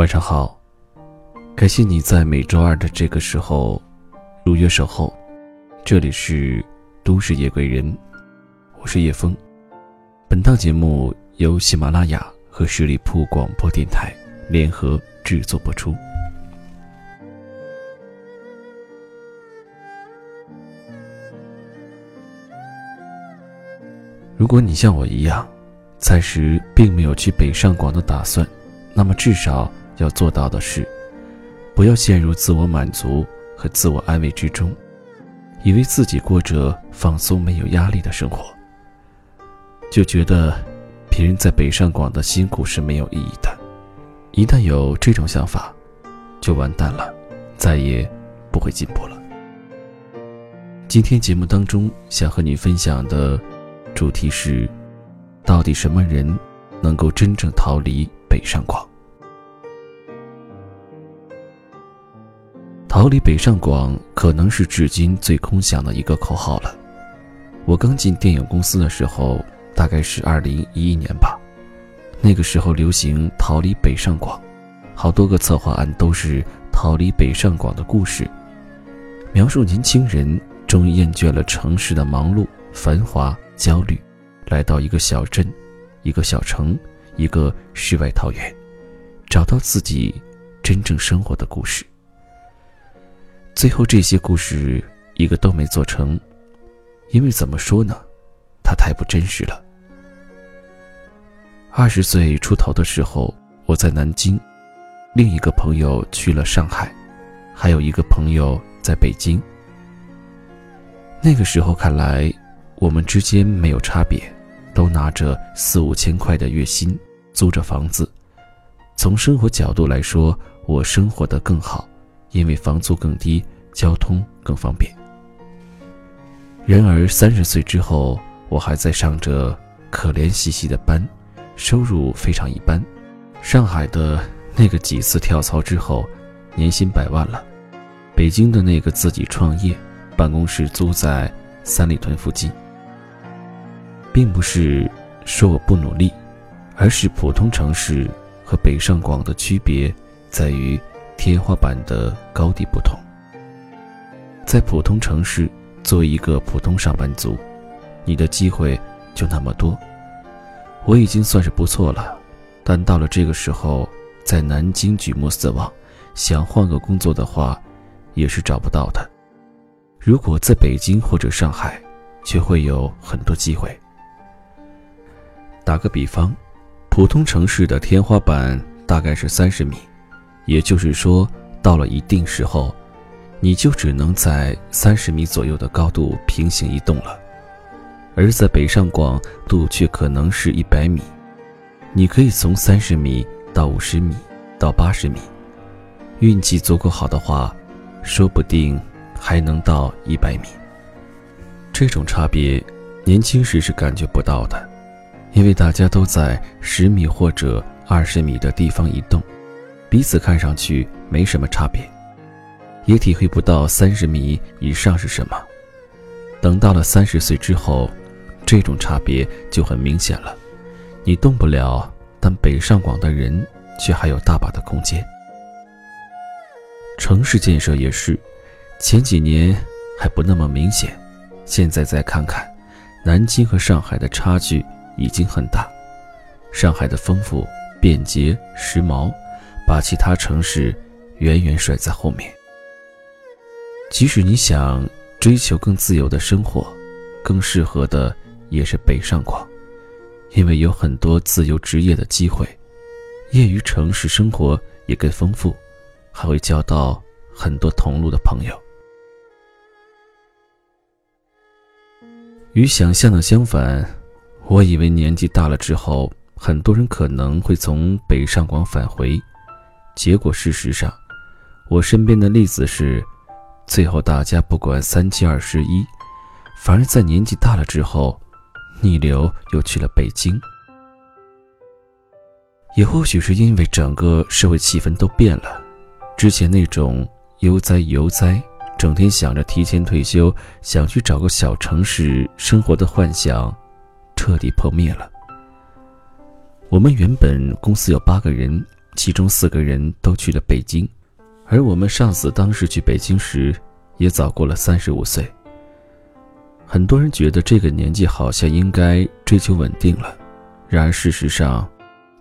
晚上好，感谢你在每周二的这个时候如约守候。这里是都市夜归人，我是叶枫。本档节目由喜马拉雅和十里铺广播电台联合制作播出。如果你像我一样，暂时并没有去北上广的打算，那么至少要做到的是，不要陷入自我满足和自我安慰之中。以为自己过着放松、没有压力的生活，就觉得别人在北上广的辛苦是没有意义的。一旦有这种想法，就完蛋了，再也不会进步了。今天节目当中想和你分享的主题是：到底什么人能够真正逃离北上广？逃离北上广可能是至今最空想的一个口号了。我刚进电影公司的时候，大概是二零一一年吧。那个时候流行逃离北上广，好多个策划案都是逃离北上广的故事，描述年轻人终于厌倦了城市的忙碌、繁华、焦虑，来到一个小镇、一个小城、一个世外桃源，找到自己真正生活的故事。最后这些故事一个都没做成，因为怎么说呢，它太不真实了。二十岁出头的时候，我在南京，另一个朋友去了上海，还有一个朋友在北京。那个时候看来，我们之间没有差别，都拿着四五千块的月薪，租着房子。从生活角度来说，我生活的更好。因为房租更低，交通更方便。然而三十岁之后，我还在上着可怜兮兮的班，收入非常一般。上海的那个几次跳槽之后，年薪百万了。北京的那个自己创业，办公室租在三里屯附近。并不是说我不努力，而是普通城市和北上广的区别在于。天花板的高低不同。在普通城市，做一个普通上班族，你的机会就那么多。我已经算是不错了，但到了这个时候，在南京举目四望，想换个工作的话，也是找不到的。如果在北京或者上海，却会有很多机会。打个比方，普通城市的天花板大概是三十米。也就是说，到了一定时候，你就只能在三十米左右的高度平行移动了；而在北上广度却可能是一百米，你可以从三十米到五十米到八十米，运气足够好的话，说不定还能到一百米。这种差别，年轻时是感觉不到的，因为大家都在十米或者二十米的地方移动。彼此看上去没什么差别，也体会不到三十米以上是什么。等到了三十岁之后，这种差别就很明显了。你动不了，但北上广的人却还有大把的空间。城市建设也是，前几年还不那么明显，现在再看看，南京和上海的差距已经很大。上海的丰富、便捷、时髦。把其他城市远远甩在后面。即使你想追求更自由的生活，更适合的也是北上广，因为有很多自由职业的机会，业余城市生活也更丰富，还会交到很多同路的朋友。与想象的相反，我以为年纪大了之后，很多人可能会从北上广返回。结果，事实上，我身边的例子是，最后大家不管三七二十一，反而在年纪大了之后，逆流又去了北京。也或许是因为整个社会气氛都变了，之前那种悠哉悠哉，整天想着提前退休，想去找个小城市生活的幻想，彻底破灭了。我们原本公司有八个人。其中四个人都去了北京，而我们上司当时去北京时，也早过了三十五岁。很多人觉得这个年纪好像应该追求稳定了，然而事实上，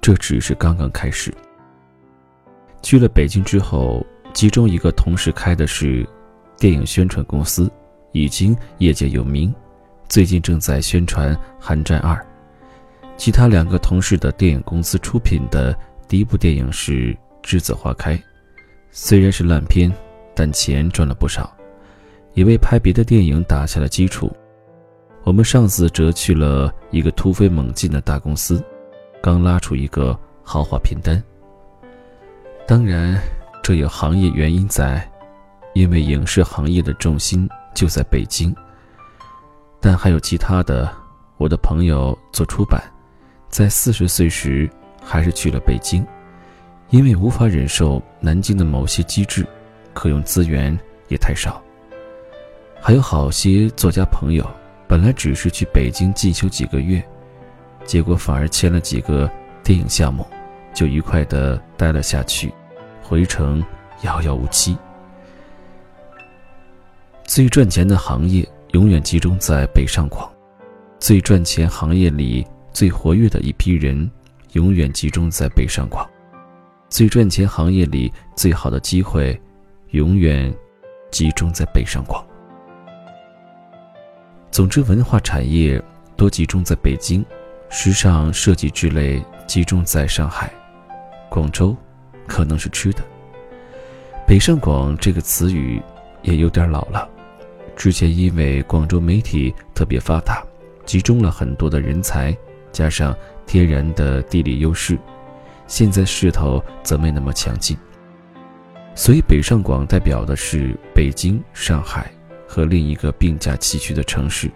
这只是刚刚开始。去了北京之后，其中一个同事开的是电影宣传公司，已经业界有名，最近正在宣传《寒战二》。其他两个同事的电影公司出品的第一部电影是《栀子花开》，虽然是烂片，但钱赚了不少，也为拍别的电影打下了基础。我们上次则去了一个突飞猛进的大公司，刚拉出一个豪华片单。当然，这有行业原因在，因为影视行业的重心就在北京。但还有其他的，我的朋友做出版。在四十岁时，还是去了北京，因为无法忍受南京的某些机制，可用资源也太少。还有好些作家朋友，本来只是去北京进修几个月，结果反而签了几个电影项目，就愉快的待了下去，回程遥遥无期。最赚钱的行业永远集中在北上广，最赚钱行业里。最活跃的一批人，永远集中在北上广；最赚钱行业里最好的机会，永远集中在北上广。总之，文化产业多集中在北京，时尚设计之类集中在上海、广州，可能是吃的。北上广这个词语也有点老了，之前因为广州媒体特别发达，集中了很多的人才。加上天然的地理优势，现在势头则没那么强劲。所以北上广代表的是北京、上海和另一个并驾齐驱的城市。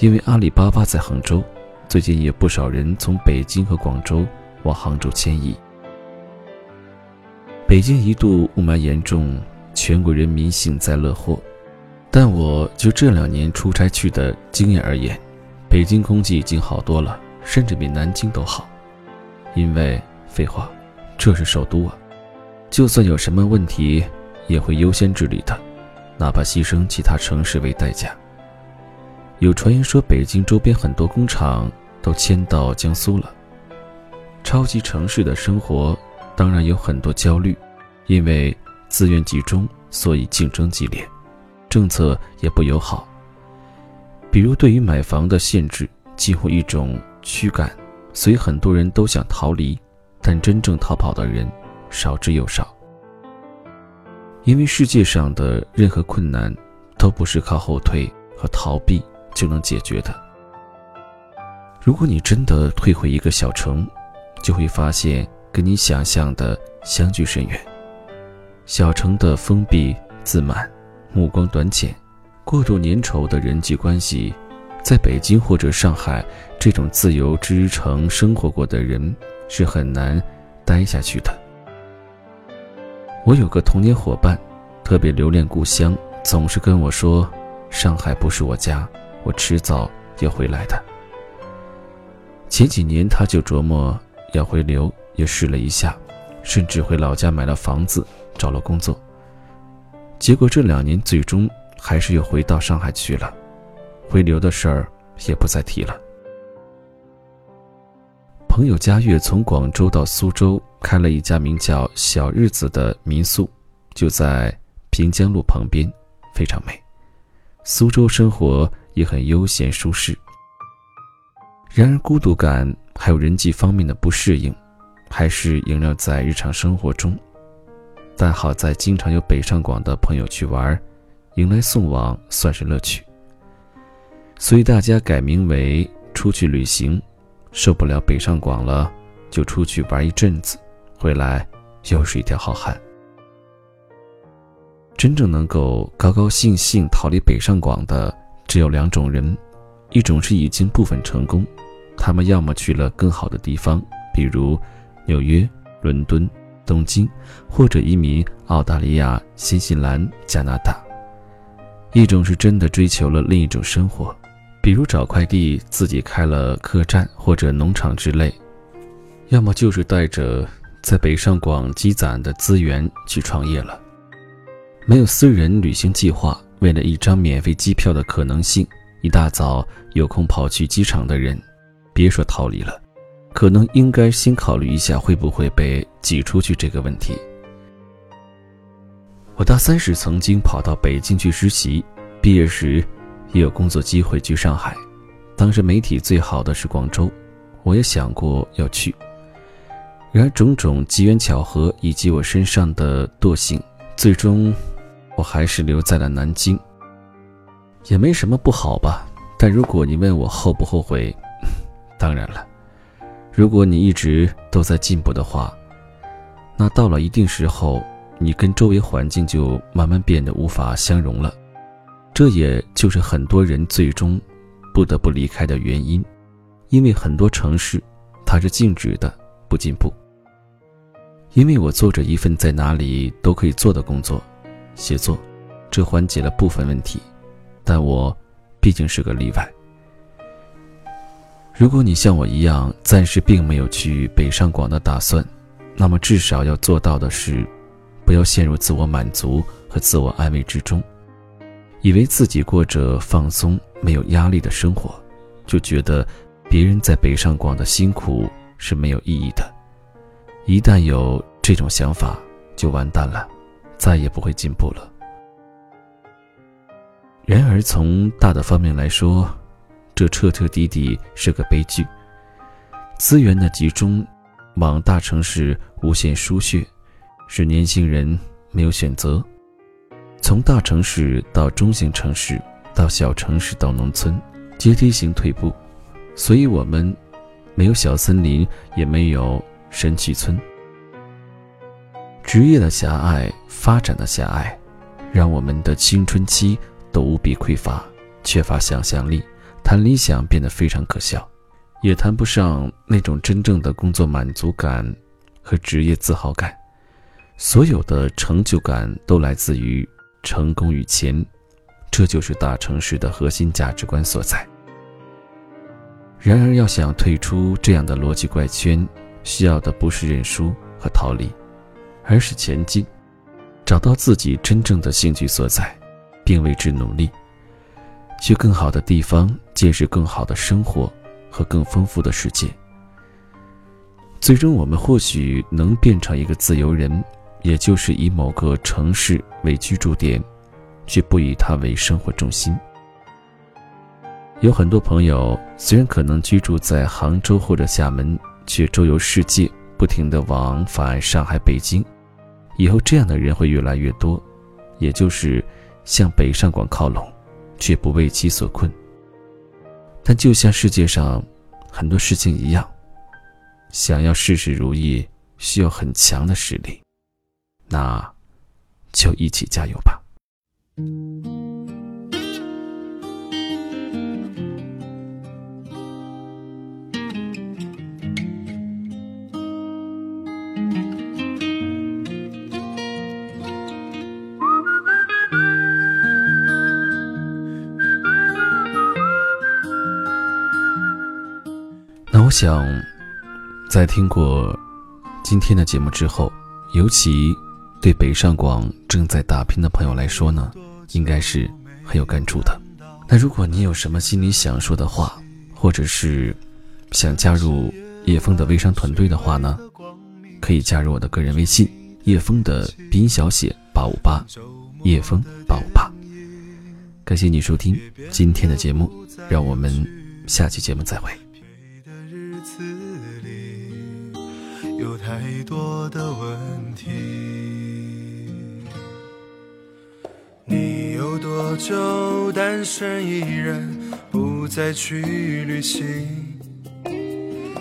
因为阿里巴巴在杭州，最近也不少人从北京和广州往杭州迁移。北京一度雾霾严重，全国人民幸灾乐祸。但我就这两年出差去的经验而言，北京空气已经好多了，甚至比南京都好，因为废话，这是首都啊，就算有什么问题，也会优先治理的，哪怕牺牲其他城市为代价。有传言说，北京周边很多工厂都迁到江苏了。超级城市的生活当然有很多焦虑，因为资源集中，所以竞争激烈，政策也不友好。比如，对于买房的限制，几乎一种驱赶，所以很多人都想逃离，但真正逃跑的人少之又少。因为世界上的任何困难，都不是靠后退和逃避就能解决的。如果你真的退回一个小城，就会发现跟你想象的相距甚远。小城的封闭、自满、目光短浅。过度粘稠的人际关系，在北京或者上海这种自由之城生活过的人是很难待下去的。我有个童年伙伴，特别留恋故乡，总是跟我说：“上海不是我家，我迟早要回来的。”前几年他就琢磨要回流，也试了一下，甚至回老家买了房子，找了工作。结果这两年最终。还是又回到上海去了，回流的事儿也不再提了。朋友佳悦从广州到苏州开了一家名叫“小日子”的民宿，就在平江路旁边，非常美。苏州生活也很悠闲舒适。然而孤独感还有人际方面的不适应，还是萦绕在日常生活中。但好在经常有北上广的朋友去玩。迎来送往算是乐趣，所以大家改名为出去旅行。受不了北上广了，就出去玩一阵子，回来又是一条好汉。真正能够高高兴兴逃离北上广的，只有两种人：一种是已经部分成功，他们要么去了更好的地方，比如纽约、伦敦、东京，或者移民澳大利亚、新西兰、加拿大。一种是真的追求了另一种生活，比如找快递，自己开了客栈或者农场之类；要么就是带着在北上广积攒的资源去创业了。没有私人旅行计划，为了一张免费机票的可能性，一大早有空跑去机场的人，别说逃离了，可能应该先考虑一下会不会被挤出去这个问题。我大三时曾经跑到北京去实习，毕业时也有工作机会去上海。当时媒体最好的是广州，我也想过要去。然而种种机缘巧合以及我身上的惰性，最终我还是留在了南京。也没什么不好吧？但如果你问我后不后悔，当然了。如果你一直都在进步的话，那到了一定时候。你跟周围环境就慢慢变得无法相容了，这也就是很多人最终不得不离开的原因。因为很多城市它是静止的，不进步。因为我做着一份在哪里都可以做的工作，写作，这缓解了部分问题，但我毕竟是个例外。如果你像我一样暂时并没有去北上广的打算，那么至少要做到的是。不要陷入自我满足和自我安慰之中，以为自己过着放松、没有压力的生活，就觉得别人在北上广的辛苦是没有意义的。一旦有这种想法，就完蛋了，再也不会进步了。然而，从大的方面来说，这彻彻底底是个悲剧。资源的集中，往大城市无限输血。使年轻人没有选择，从大城市到中型城市，到小城市到农村，阶梯型退步，所以我们没有小森林，也没有神奇村。职业的狭隘，发展的狭隘，让我们的青春期都无比匮乏，缺乏想象力，谈理想变得非常可笑，也谈不上那种真正的工作满足感和职业自豪感。所有的成就感都来自于成功与钱，这就是大城市的核心价值观所在。然而，要想退出这样的逻辑怪圈，需要的不是认输和逃离，而是前进，找到自己真正的兴趣所在，并为之努力，去更好的地方见识更好的生活和更丰富的世界。最终，我们或许能变成一个自由人。也就是以某个城市为居住点，却不以它为生活重心。有很多朋友虽然可能居住在杭州或者厦门，却周游世界，不停地往返上海、北京。以后这样的人会越来越多，也就是向北上广靠拢，却不为其所困。但就像世界上很多事情一样，想要事事如意，需要很强的实力。那，就一起加油吧。那我想，在听过今天的节目之后，尤其。对北上广正在打拼的朋友来说呢，应该是很有感触的。那如果你有什么心里想说的话，或者是想加入叶枫的微商团队的话呢，可以加入我的个人微信叶枫的拼音小写八五八，叶枫八五八。感谢你收听今天的节目，让我们下期节目再会。太多的问题。你有多久单身一人，不再去旅行？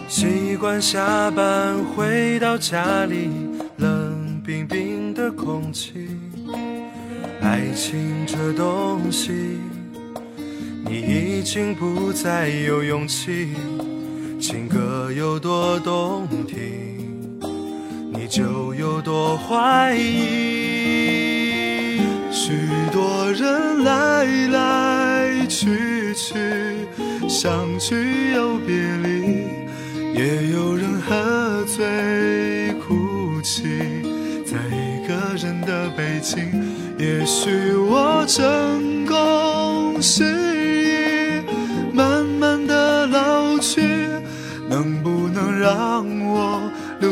习惯下班回到家里，冷冰冰的空气。爱情这东西，你已经不再有勇气。情歌有多动听，就有多怀疑许多人来来去去相聚又别离也有人喝醉哭泣在一个人的北京也许我成功是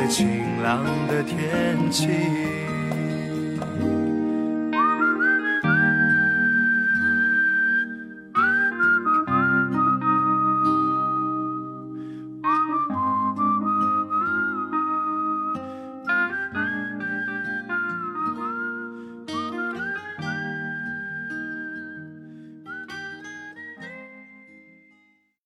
在晴朗的天气。